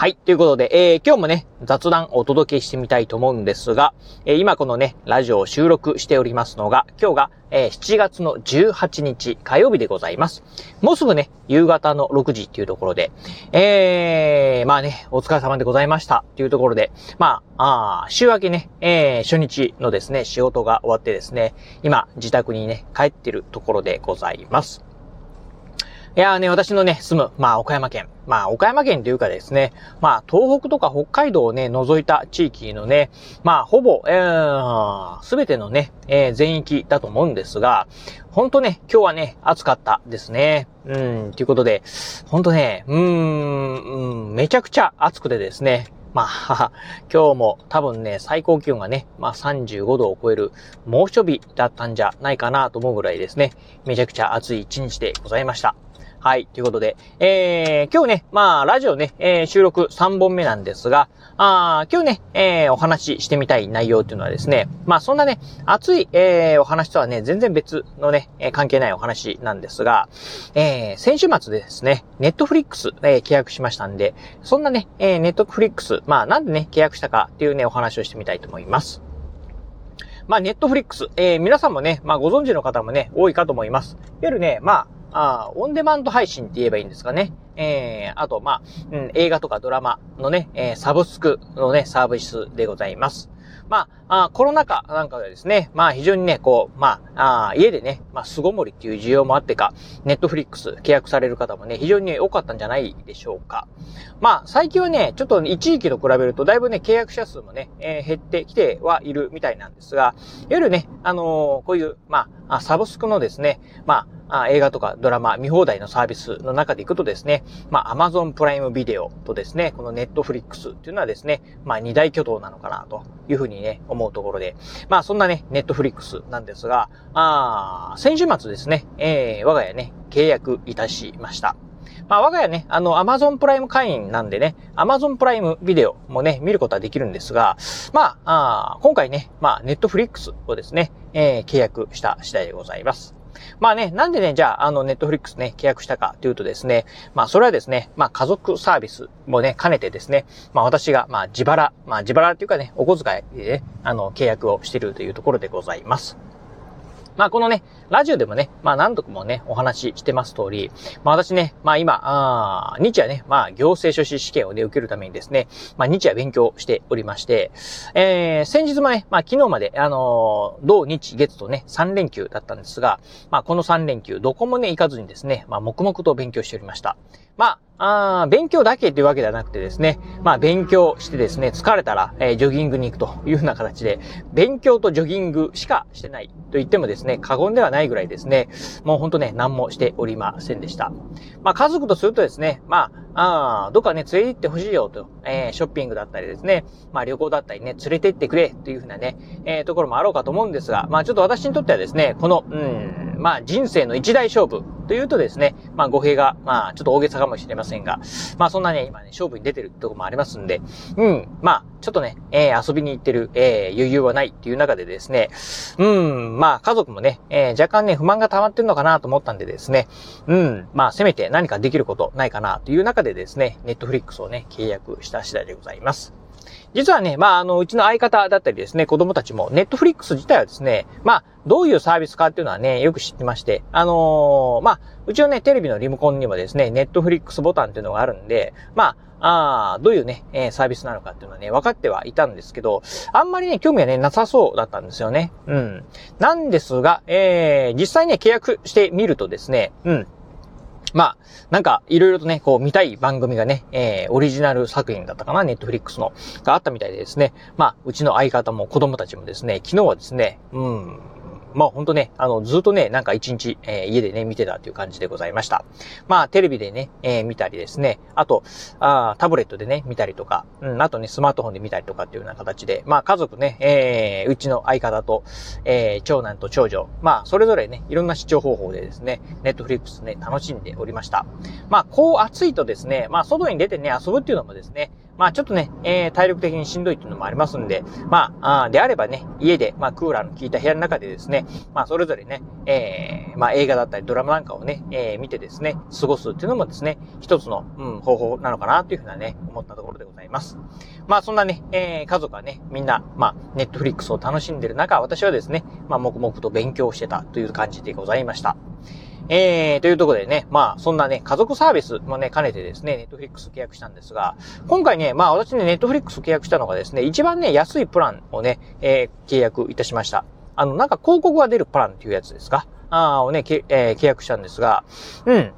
はい。ということで、えー、今日もね、雑談をお届けしてみたいと思うんですが、えー、今このね、ラジオを収録しておりますのが、今日が、えー、7月の18日火曜日でございます。もうすぐね、夕方の6時っていうところで、えー、まあね、お疲れ様でございましたっていうところで、まあ、あ週明けね、えー、初日のですね、仕事が終わってですね、今、自宅にね、帰ってるところでございます。いやーね、私のね、住む、まあ、岡山県。まあ、岡山県というかですね、まあ、東北とか北海道をね、除いた地域のね、まあ、ほぼ、えー、すべてのね、えー、全域だと思うんですが、ほんとね、今日はね、暑かったですね。うん、ということで、ほんとね、うーん、めちゃくちゃ暑くてですね、まあ、今日も多分ね、最高気温がね、まあ35度を超える猛暑日だったんじゃないかなと思うぐらいですね、めちゃくちゃ暑い一日でございました。はい。ということで、えー、今日ね、まあ、ラジオね、えー、収録3本目なんですが、あ今日ね、えー、お話ししてみたい内容っていうのはですね、まあ、そんなね、熱い、えー、お話とはね、全然別のね、えー、関係ないお話なんですが、えー、先週末でですね、ネットフリックス、えー、契約しましたんで、そんなね、えー、ネットフリックス、まあ、なんでね、契約したかっていうね、お話をしてみたいと思います。まあ、ネットフリックス、えー、皆さんもね、まあ、ご存知の方もね、多いかと思います。いわゆるね、まあ、あオンデマンド配信って言えばいいんですかね。えー、あと、まあ、うん、映画とかドラマのね、えー、サブスクのね、サービスでございます。まあ、あコロナ禍なんかでですね、まあ非常にね、こう、まあ、あ家でね、まあ巣ごもりっていう需要もあってか、ネットフリックス契約される方もね、非常に多かったんじゃないでしょうか。まあ、最近はね、ちょっと一時期と比べると、だいぶね、契約者数もね、えー、減ってきてはいるみたいなんですが、いわゆるね、あのー、こういう、まあ、サブスクのですね、まあ、あ映画とかドラマ見放題のサービスの中でいくとですね、まあ、Amazon プライムビデオとですね、この Netflix っていうのはですね、まあ、二大巨頭なのかなというふうににね、思うところで、まあ、そんなね、ネットフリックスなんですが、あ先週末ですね、えー、我が家ね、契約いたしました。まあ、我が家ね、あの、Amazon プライム会員なんでね、Amazon プライムビデオもね、見ることはできるんですが、まあ、あ今回ね、まあ、ネットフリックスをですね、えー、契約した次第でございます。まあね、なんでね、じゃあ、あの、ネットフリックスね、契約したかというとですね、まあ、それはですね、まあ、家族サービスもね、兼ねてですね、まあ、私が、まあ、自腹、まあ、自腹っていうかね、お小遣いでね、あの、契約をしているというところでございます。まあこのね、ラジオでもね、まあ何度もね、お話ししてます通り、まあ私ね、まあ今、あ日夜ね、まあ行政書士試験をね、受けるためにですね、まあ日夜勉強しておりまして、えー、先日もね、まあ昨日まで、あのー、土日月とね、3連休だったんですが、まあこの3連休、どこもね、行かずにですね、まあ黙々と勉強しておりました。まあ、あ勉強だけっていうわけではなくてですね、まあ勉強してですね、疲れたら、えー、ジョギングに行くというような形で、勉強とジョギングしかしてないと言ってもですね、過言ではないぐらいですね、もうほんとね、何もしておりませんでした。まあ家族とするとですね、まあ、あどっかね、連れて行ってほしいよと、えー、ショッピングだったりですね、まあ旅行だったりね、連れて行ってくれというふうなね、えー、ところもあろうかと思うんですが、まあちょっと私にとってはですね、この、うん、まあ人生の一大勝負というとですね、まあ語弊が、まあちょっと大げさかもしれませんが、まあそんなね、今ね、勝負に出てるとこもありますんで、うん、まあちょっとね、えー、遊びに行ってる、えー、余裕はないっていう中でですね、うん、まあ家族もね、えー、若干ね、不満が溜まってるのかなと思ったんでですね、うん、まあせめて何かできることないかなという中でですね、ネットフリックスをね、契約した次第でございます。実はね、まあ、あの、うちの相方だったりですね、子供たちも、ネットフリックス自体はですね、まあ、どういうサービスかっていうのはね、よく知ってまして、あのー、まあ、うちのね、テレビのリモコンにもですね、ネットフリックスボタンっていうのがあるんで、まあ、あどういうね、え、サービスなのかっていうのはね、分かってはいたんですけど、あんまりね、興味はね、なさそうだったんですよね。うん。なんですが、えー、実際ね、契約してみるとですね、うん。まあ、なんか、いろいろとね、こう、見たい番組がね、えー、オリジナル作品だったかな、ネットフリックスの、があったみたいでですね、まあ、うちの相方も子供たちもですね、昨日はですね、うん、まあ本当ね、あの、ずっとね、なんか一日、えー、家でね、見てたっていう感じでございました。まあテレビでね、えー、見たりですね、あと、あタブレットでね、見たりとか、うん、あとね、スマートフォンで見たりとかっていうような形で、まあ家族ね、えー、うちの相方と、えー、長男と長女、まあそれぞれね、いろんな視聴方法でですね、ネットフリックスね、楽しんでおりました。まあこう暑いとですね、まあ外に出てね、遊ぶっていうのもですね、まあちょっとね、えー、体力的にしんどいっていうのもありますんで、まあ、あであればね、家で、まあクーラーの効いた部屋の中でですね、まあそれぞれね、えー、まあ映画だったりドラマなんかをね、えー、見てですね、過ごすっていうのもですね、一つの、うん、方法なのかなというふうなね、思ったところでございます。まあそんなね、えー、家族はね、みんな、まあ、ネットフリックスを楽しんでる中、私はですね、まあ黙々と勉強してたという感じでございました。えー、というところでね、まあ、そんなね、家族サービスもね、兼ねてですね、ネットフリックス契約したんですが、今回ね、まあ、私ね、ネットフリックス契約したのがですね、一番ね、安いプランをね、えー、契約いたしました。あの、なんか広告が出るプランっていうやつですか？ああをね、えー、契約したんですが、うん。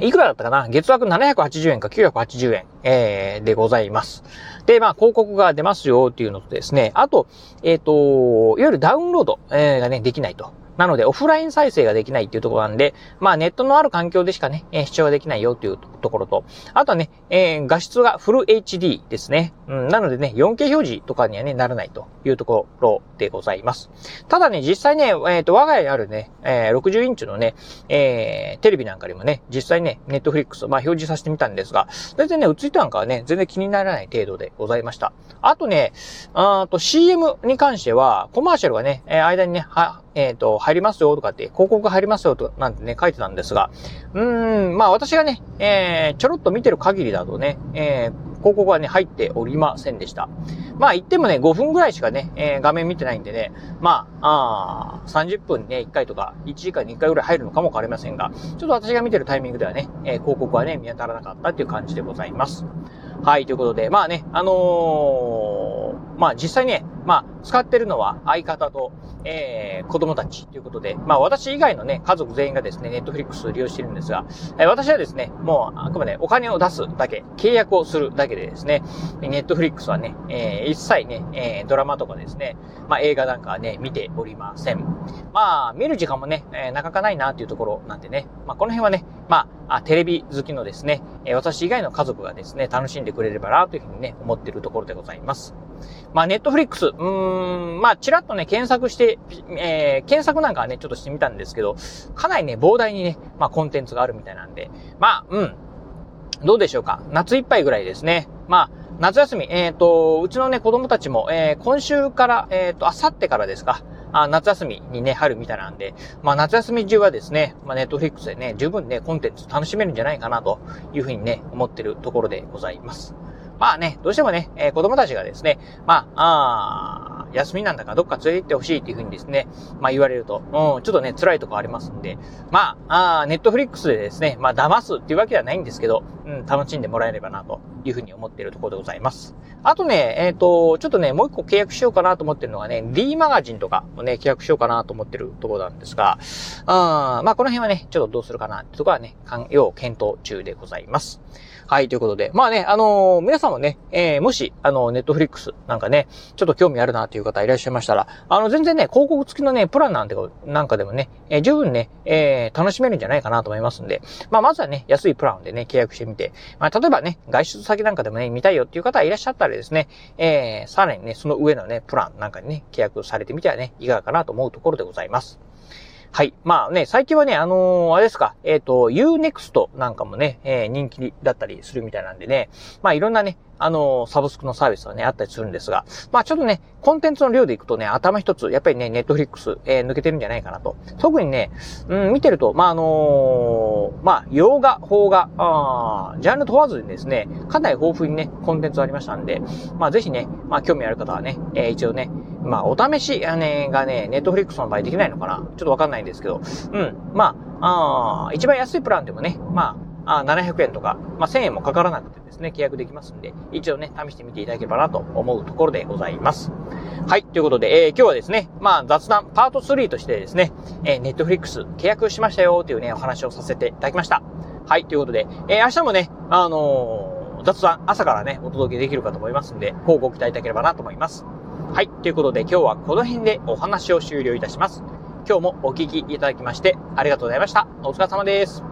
いくらだったかな？月額780円か980円、えー、でございます。で、まあ、広告が出ますよっていうのとですね、あと、えっ、ー、と、いわゆるダウンロード、えー、がね、できないと。なので、オフライン再生ができないっていうところなんで、まあ、ネットのある環境でしかね、え視聴ができないよっていうところと、あとはね、えー、画質がフル HD ですね。うん、なのでね、4K 表示とかにはね、ならないというところでございます。ただね、実際ね、えっ、ー、と、我が家にあるね、えー、60インチのね、えー、テレビなんかにもね、実際ね、ネットフリックス、まあ、表示させてみたんですが、全然ね、映りなんかはね、全然気にならない程度でございました。あとね、あと CM に関しては、コマーシャルがね、え間にね、は、えっ、ー、と、入りますよとかって、広告入りますよと、なんてね、書いてたんですが、うーん、まあ私がね、えー、ちょろっと見てる限りだとね、えー、広告はね、入っておりませんでした。まあ言ってもね、5分ぐらいしかね、えー、画面見てないんでね、まあ、あ30分ね、1回とか、1時間に1回ぐらい入るのかもわかりませんが、ちょっと私が見てるタイミングではね、えー、広告はね、見当たらなかったっていう感じでございます。はい、ということで、まあね、あのー、まあ実際ね、まあ使ってるのは相方と、えー、子供たちということで、まあ私以外のね、家族全員がですね、ネットフリックスを利用してるんですが、えー、私はですね、もうあくまでお金を出すだけ、契約をするだけでですね、ネットフリックスはね、えー、一切ね、えー、ドラマとかですね、まあ映画なんかはね、見ておりません。まあ見る時間もね、えー、なかなかないなっていうところなんでね、まあこの辺はね、まあ、テレビ好きのですね、えー、私以外の家族がですね、楽しんでくれればなというふうにね、思っているところでございます。まあ、ネットフリックス、うーん、まあ、ちらっとね、検索して、えー、検索なんかはね、ちょっとしてみたんですけど、かなりね、膨大にね、まあ、コンテンツがあるみたいなんで、まあ、うん、どうでしょうか。夏いっぱいぐらいですね。まあ、夏休み、えっ、ー、と、うちのね、子供たちも、えー、今週から、えっ、ー、と、あさってからですか。あ夏休みにね、春みたいなんで、まあ夏休み中はですね、まあネットフリックスでね、十分ね、コンテンツ楽しめるんじゃないかなというふうにね、思ってるところでございます。まあね、どうしてもね、えー、子供たちがですね、まあ、あ休みなんだからどっか連れて行ってほしいっていうふうにですね、まあ言われると、うん、ちょっとね、辛いとこありますんで、まあ、あネットフリックスでですね、まあ騙すっていうわけではないんですけど、うん、楽しんでもらえればなと。いうふうに思っているところでございます。あとね、えっ、ー、と、ちょっとね、もう一個契約しようかなと思ってるのがね、D マガジンとかもね、契約しようかなと思ってるところなんですが、あまあこの辺はね、ちょっとどうするかなってところはね、要検討中でございます。はい、ということで。まあね、あのー、皆さんもね、えー、もし、あの、ネットフリックスなんかね、ちょっと興味あるなという方いらっしゃいましたら、あの、全然ね、広告付きのね、プランなんて、なんかでもね、えー、十分ね、えー、楽しめるんじゃないかなと思いますんで、まあ、まずはね、安いプランでね、契約してみて、まあ、例えばね、外出さ先なんかでもね、見たいよっていう方いらっしゃったらですね、えー、さらにね、その上のね、プランなんかにね、契約されてみてはね、いかがかなと思うところでございます。はい。まあね、最近はね、あのー、あれですか、えっ、ー、と、Unext なんかもね、えー、人気だったりするみたいなんでね、まあいろんなね、あの、サブスクのサービスはね、あったりするんですが、まあちょっとね、コンテンツの量でいくとね、頭一つ、やっぱりね、ネットフリックス、えー、抜けてるんじゃないかなと。特にね、うん、見てると、まああのー、まあ、洋画、邦画、あジャンル問わずにですね、かなり豊富にね、コンテンツありましたんで、まあぜひね、まあ興味ある方はね、えー、一応ね、まあお試しがね、ネットフリックスの場合できないのかなちょっとわかんないんですけど、うん、まあ、あ一番安いプランでもね、まあ、あ700円とか、まあ、1000円もかからなくてですね、契約できますんで、一応ね、試してみていただければなと思うところでございます。はい、ということで、えー、今日はですね、まあ、雑談パート3としてですね、えー、ネットフリックス契約しましたよというね、お話をさせていただきました。はい、ということで、えー、明日もね、あのー、雑談朝からね、お届けできるかと思いますんで、こうご期待いただければなと思います。はい、ということで今日はこの辺でお話を終了いたします。今日もお聞きいただきましてありがとうございました。お疲れ様です。